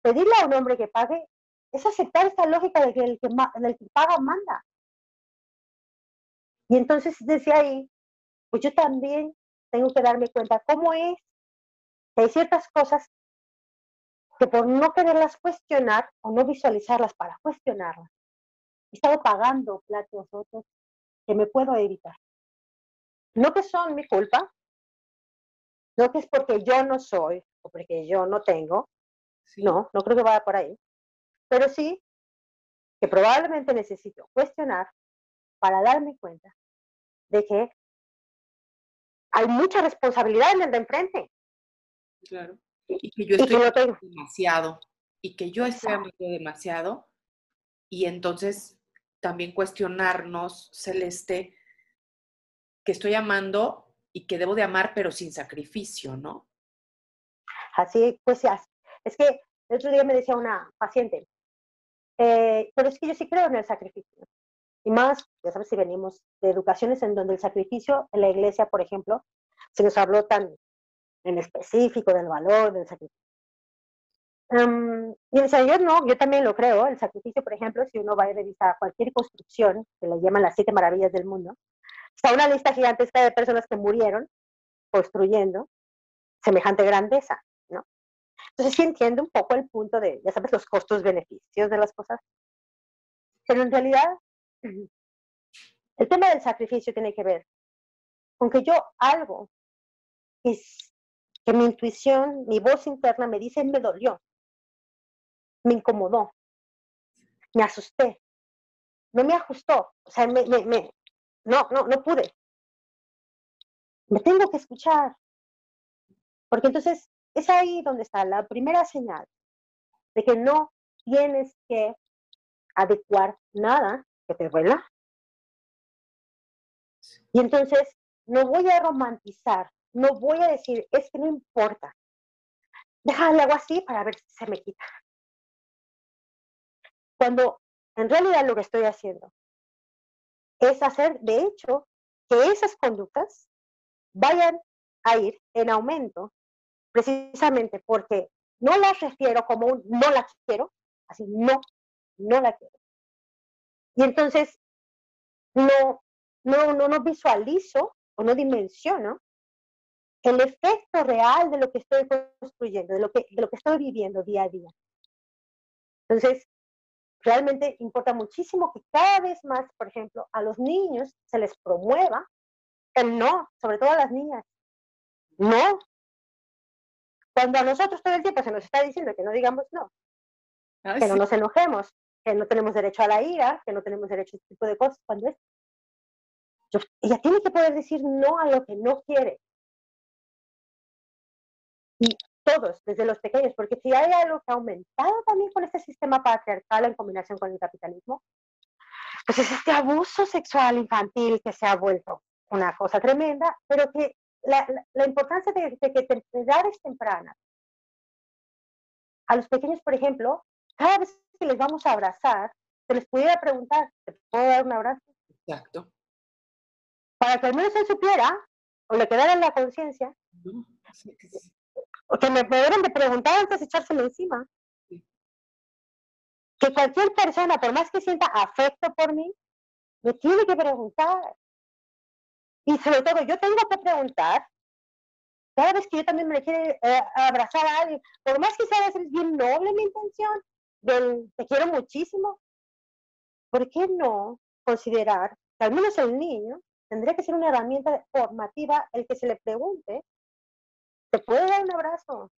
pedirle a un hombre que pague es aceptar esta lógica de que el que, paga manda. Y entonces desde ahí, pues yo también tengo que darme cuenta cómo es que hay ciertas cosas que por no quererlas cuestionar o no visualizarlas para cuestionarlas, he estado pagando platos rotos que me puedo evitar. No que son mi culpa, no que es porque yo no soy porque yo no tengo, no, no creo que vaya por ahí, pero sí que probablemente necesito cuestionar para darme cuenta de que hay mucha responsabilidad en el de enfrente. Claro. Y que yo estoy demasiado. Y que yo estoy amando demasiado. Y entonces también cuestionarnos, Celeste, que estoy amando y que debo de amar, pero sin sacrificio, ¿no? Así, pues es que el otro día me decía una paciente, eh, pero es que yo sí creo en el sacrificio. Y más, ya sabes, si venimos de educaciones en donde el sacrificio en la iglesia, por ejemplo, se nos habló tan en específico del valor del sacrificio. y decía, yo no, yo también lo creo, el sacrificio, por ejemplo, si uno va a revisar cualquier construcción, que le llaman las siete maravillas del mundo, está una lista gigantesca de personas que murieron construyendo semejante grandeza. Entonces sí entiendo un poco el punto de, ya sabes, los costos-beneficios de las cosas, pero en realidad (clears throat) el tema del sacrificio tiene que ver con que yo algo es que mi intuición, mi voz interna me dice me dolió, me incomodó, me asusté, no me ajustó, o sea, me, me, me, no, no, no pude. Me tengo que escuchar, porque entonces es ahí donde está la primera señal de que no tienes que adecuar nada que te duela. Y entonces no voy a romantizar, no voy a decir, es que no importa. Déjale algo así para ver si se me quita. Cuando en realidad lo que estoy haciendo es hacer, de hecho, que esas conductas vayan a ir en aumento, precisamente porque no las refiero como un no la quiero, así, no, no la quiero. Y entonces no, no, no, no visualizo o no dimensiono el efecto real de lo que estoy construyendo, de lo que, de lo que estoy viviendo día a día. Entonces, realmente importa muchísimo que cada vez más, por ejemplo, a los niños se les promueva el no, sobre todo a las niñas. No. Cuando a nosotros todo el tiempo se nos está diciendo que no digamos no, que no nos enojemos, que no tenemos derecho a la ira, que no tenemos derecho a este tipo de cosas, cuando es... ella tiene que poder decir no a lo que no quiere. Y todos, desde los pequeños, porque si hay algo que ha aumentado también con este sistema patriarcal en combinación con el capitalismo, pues es este abuso sexual infantil que se ha vuelto una cosa tremenda, pero que la, la, importancia de, de que te, edades tempranas, a los pequeños, por ejemplo, cada vez que les vamos a abrazar, se les pudiera preguntar, ¿te puedo dar un abrazo? Exacto. Para que al menos él supiera, o le quedara en la conciencia, o que me pudieran de preguntar antes de echárselo encima. Que cualquier persona, por más que sienta afecto por mí, me tiene que preguntar. Y sobre todo, yo tengo que preguntar, cada vez que yo también me quiere eh, abrazar a alguien, por más que sea veces bien noble mi intención, del te quiero muchísimo, ¿por qué no considerar que al menos el niño tendría que ser una herramienta formativa el que se le pregunte te puedo dar un abrazo,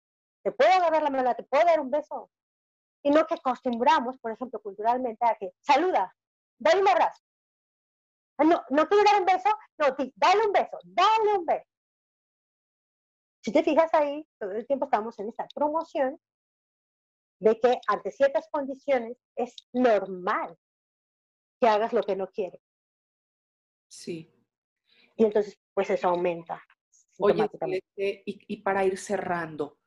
te puedo agarrar la mano, te puedo dar un beso. Y no que acostumbramos, por ejemplo, culturalmente a que saluda, dale un abrazo. Ah, no, no quiero dar un beso, no, dale un beso, dale un beso. Si te fijas ahí, todo el tiempo estamos en esta promoción de que ante ciertas condiciones es normal que hagas lo que no quieres. Sí. Y entonces, pues eso aumenta. Oye, y, para ir cerrando,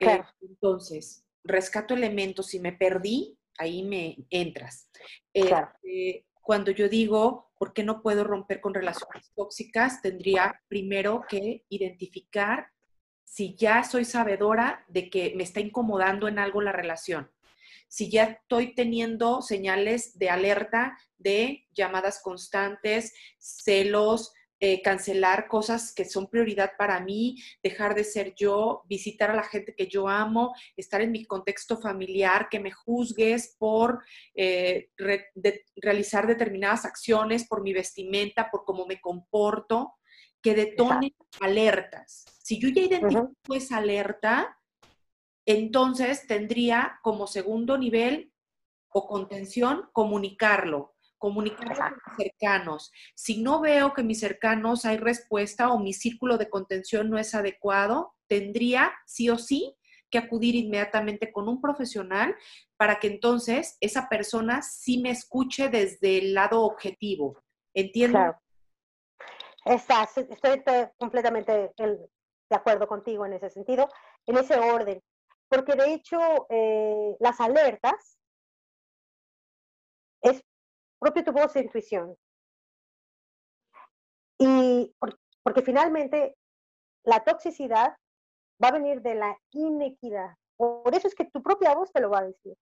eh, entonces, rescato elementos, si me perdí, ahí me entras. Eh, cuando yo digo, ¿por qué no puedo romper con relaciones tóxicas? Tendría primero que identificar si ya soy sabedora de que me está incomodando en algo la relación. Si ya estoy teniendo señales de alerta de llamadas constantes, celos, eh, cancelar cosas que son prioridad para mí, dejar de ser yo, visitar a la gente que yo amo, estar en mi contexto familiar, que me juzgues por eh, realizar determinadas acciones, por mi vestimenta, por cómo me comporto, que detonen alertas. Si yo ya identifico esa alerta, entonces tendría como segundo nivel o contención comunicarlo comunicar con mis cercanos. Si no veo que mis cercanos hay respuesta o mi círculo de contención no es adecuado, tendría sí o sí que acudir inmediatamente con un profesional para que entonces esa persona sí me escuche desde el lado objetivo. ¿Entiendo? Claro. estoy completamente de acuerdo contigo en ese sentido, en ese orden. Porque de hecho, eh, las alertas es propio tu voz de intuición. Y porque finalmente la toxicidad va a venir de la inequidad. Por eso es que tu propia voz te lo va a decir.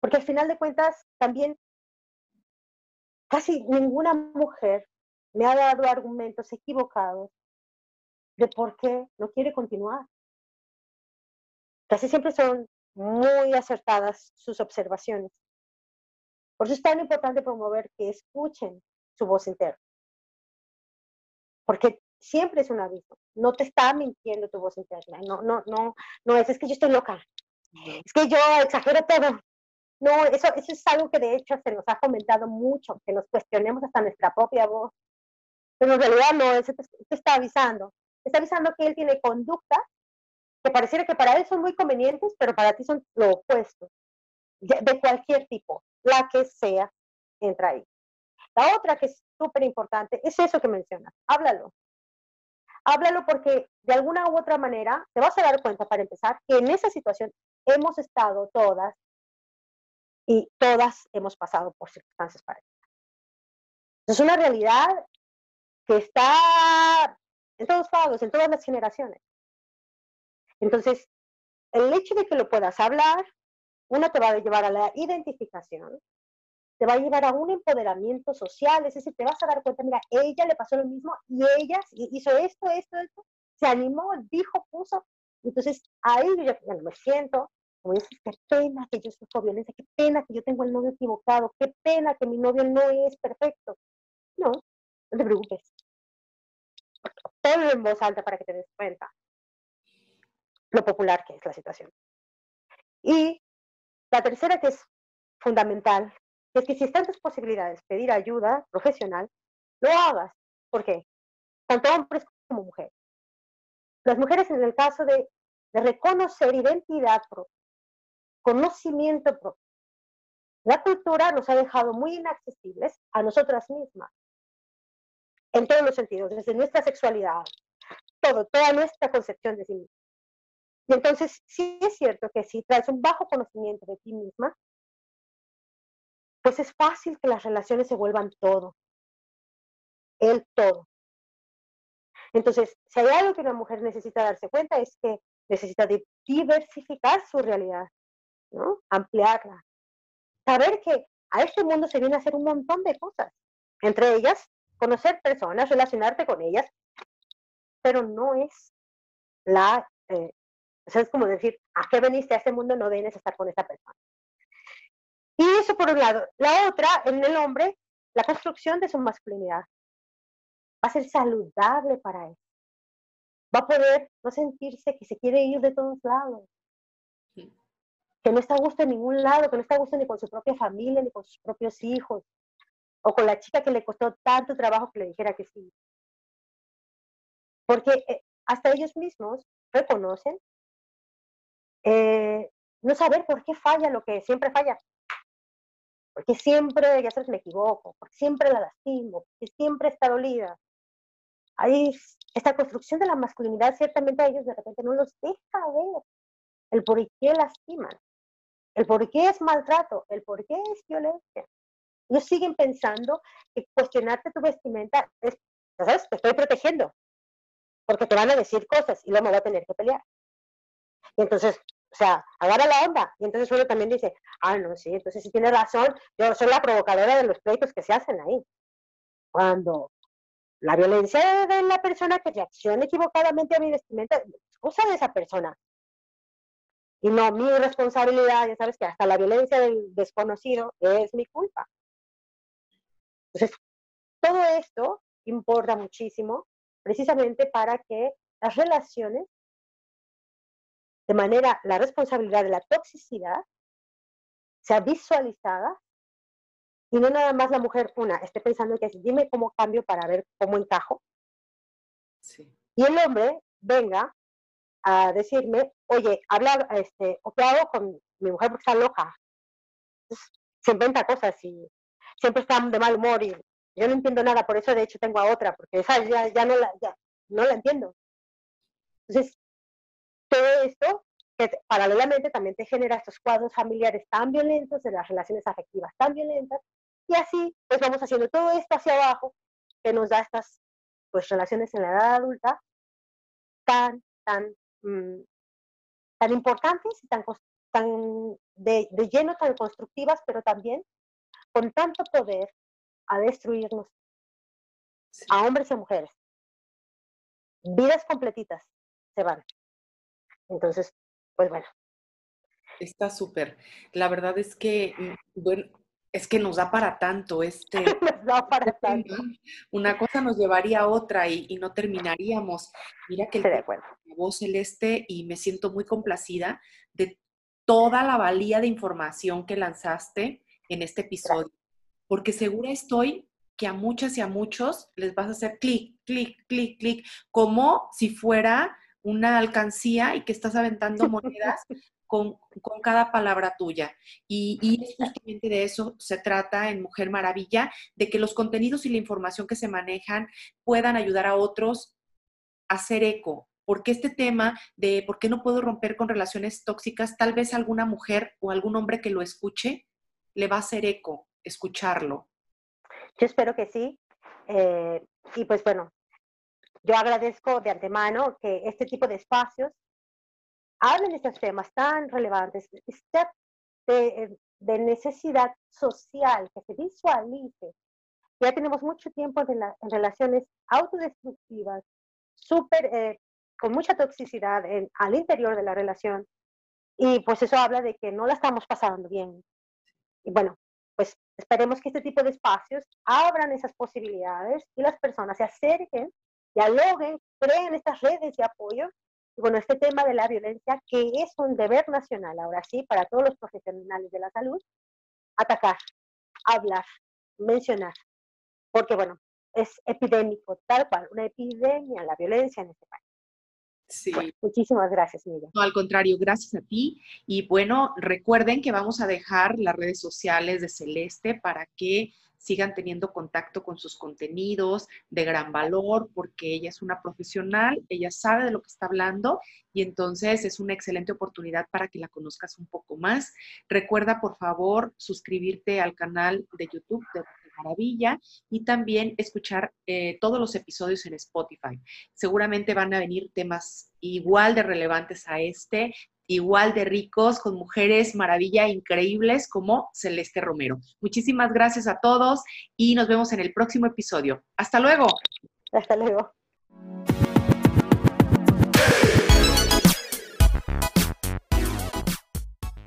Porque al final de cuentas, también casi ninguna mujer me ha dado argumentos equivocados de por qué no quiere continuar. Casi siempre son muy acertadas sus observaciones. Por eso es tan importante promover que escuchen su voz interna. Porque siempre es un aviso. No te está mintiendo tu voz interna. No, no, no, no es, es que yo estoy loca. Es que yo exagero todo. No, eso, eso es algo que de hecho se nos ha comentado mucho, que nos cuestionemos hasta nuestra propia voz. Pero en realidad no, eso te, está avisando. Te está avisando que él tiene conductas que pareciera que para él son muy convenientes, pero para ti son lo opuesto. De, cualquier tipo, la que sea, entra ahí. La otra que es súper importante es eso que mencionas. Háblalo. Háblalo porque de alguna u otra manera te vas a dar cuenta, para empezar, que en esa situación hemos estado todas y todas hemos pasado por circunstancias parecidas. Es una realidad que está en todos lados, en todas las generaciones. Entonces, el hecho de que lo puedas hablar, uno te va a llevar a la identificación, te va a llevar a un empoderamiento social, es decir, te vas a dar cuenta, mira, ella le pasó lo mismo y ella hizo esto, esto, esto, se animó, dijo, puso. Entonces, ahí yo ya me siento, como dices, qué pena que yo sufro violencia, qué pena que yo tengo el novio equivocado, qué pena que mi novio no es perfecto. No, no te preocupes. Ponlo en voz alta para que te des cuenta lo popular que es la situación. Y la tercera que es fundamental, es que si están tus posibilidades pedir ayuda profesional, lo hagas. ¿Por qué? Tanto hombres como mujeres. Las mujeres en el caso de, reconocer identidad propia, conocimiento propio. La cultura nos ha dejado muy inaccesibles a nosotras mismas, en todos los sentidos, desde nuestra sexualidad, todo, toda nuestra concepción de sí misma. Y entonces, sí es cierto que si traes un bajo conocimiento de ti misma, pues es fácil que las relaciones se vuelvan todo, el todo. Entonces, si hay algo que una mujer necesita darse cuenta es que necesita diversificar su realidad, ¿no? Ampliarla. Saber que a este mundo se viene a hacer un montón de cosas, entre ellas conocer personas, relacionarte con ellas, pero no es la, eh, o sea, es como decir, ¿a qué veniste a este mundo? No vienes a estar con esta persona. Y eso por un lado. La otra, en el hombre, la construcción de su masculinidad. Va a ser saludable para él. Va a poder no sentirse que se quiere ir de todos lados. Que no está a gusto en ningún lado, que no está a gusto ni con su propia familia, ni con sus propios hijos. O con la chica que le costó tanto trabajo que le dijera que sí. Porque eh, hasta ellos mismos reconocen eh, no saber por qué falla lo que siempre falla porque siempre, ya sabes, me equivoco, porque siempre la lastimo, porque siempre está dolida. Ahí, esta construcción de la masculinidad, ciertamente a ellos de repente no los deja ver el por qué lastiman, el por qué es maltrato, el por qué es violencia. Ellos siguen pensando que cuestionarte tu vestimenta es, ya sabes, te estoy protegiendo, porque te van a decir cosas y luego me voy a tener que pelear. Y entonces o sea, agarra la onda. Y entonces uno también dice, ah, no, sí, entonces si tiene razón, yo soy la provocadora de los pleitos que se hacen ahí. Cuando la violencia de la persona que reacciona equivocadamente a mi vestimenta es cosa de esa persona. Y no mi responsabilidad, ya sabes que hasta la violencia del desconocido es mi culpa. Entonces, todo esto importa muchísimo precisamente para que las relaciones de manera la responsabilidad de la toxicidad sea visualizada y no nada más la mujer, una, esté pensando que dime cómo cambio para ver cómo encajo. Y el hombre venga a decirme, oye, habla, este, o qué hago con mi mujer porque está loca. se inventa cosas y siempre está de mal humor y yo no entiendo nada, por eso de hecho tengo a otra, porque esa ya, ya, no, la, ya no la entiendo. Entonces, todo esto que paralelamente también te genera estos cuadros familiares tan violentos, de las relaciones afectivas tan violentas, y así pues vamos haciendo todo esto hacia abajo que nos da estas pues relaciones en la edad adulta tan, tan, mm, tan importantes y tan, tan de, de lleno, tan constructivas, pero también con tanto poder a destruirnos a hombres y a mujeres. Vidas completitas se van. Entonces, pues bueno. Está súper. La verdad es que, mm, bueno, es que nos da para tanto este. (laughs) nos da para tanto. Una cosa nos llevaría a otra y, no terminaríamos. Mira que de acuerdo. la voz celeste y me siento muy complacida de toda la valía de información que lanzaste en este episodio, porque segura estoy que a muchas y a muchos les vas a hacer clic, clic, clic, clic, como si fuera una alcancía y que estás aventando monedas (laughs) con, cada palabra tuya. Y, y, justamente de eso se trata en Mujer Maravilla, de que los contenidos y la información que se manejan puedan ayudar a otros a hacer eco. Porque este tema de por qué no puedo romper con relaciones tóxicas, tal vez alguna mujer o algún hombre que lo escuche le va a hacer eco escucharlo. Yo espero que sí. Eh, y pues bueno, yo agradezco de antemano que este tipo de espacios hablen de estos temas tan relevantes, de, de necesidad social, que se visualice. Ya tenemos mucho tiempo en, en relaciones autodestructivas, súper, eh, con mucha toxicidad en, al interior de la relación. Y pues eso habla de que no la estamos pasando bien. Y bueno, pues esperemos que este tipo de espacios abran esas posibilidades y las personas se acerquen, dialoguen, creen estas redes de apoyo. Y bueno, este tema de la violencia, que es un deber nacional, ahora sí, para todos los profesionales de la salud, atacar, hablar, mencionar, porque bueno, es epidémico, tal cual, una epidemia, la violencia en este país. Sí. muchísimas gracias, Miguel. No, al contrario, gracias a ti. Y bueno, recuerden que vamos a dejar las redes sociales de Celeste para que sigan teniendo contacto con sus contenidos de gran valor, porque ella es una profesional, ella sabe de lo que está hablando y entonces es una excelente oportunidad para que la conozcas un poco más. Recuerda, por favor, suscribirte al canal de YouTube de Maravilla y también escuchar eh, todos los episodios en Spotify. Seguramente van a venir temas igual de relevantes a este igual de ricos, con mujeres maravilla increíbles como Celeste Romero. Muchísimas gracias a todos y nos vemos en el próximo episodio. Hasta luego. Hasta luego.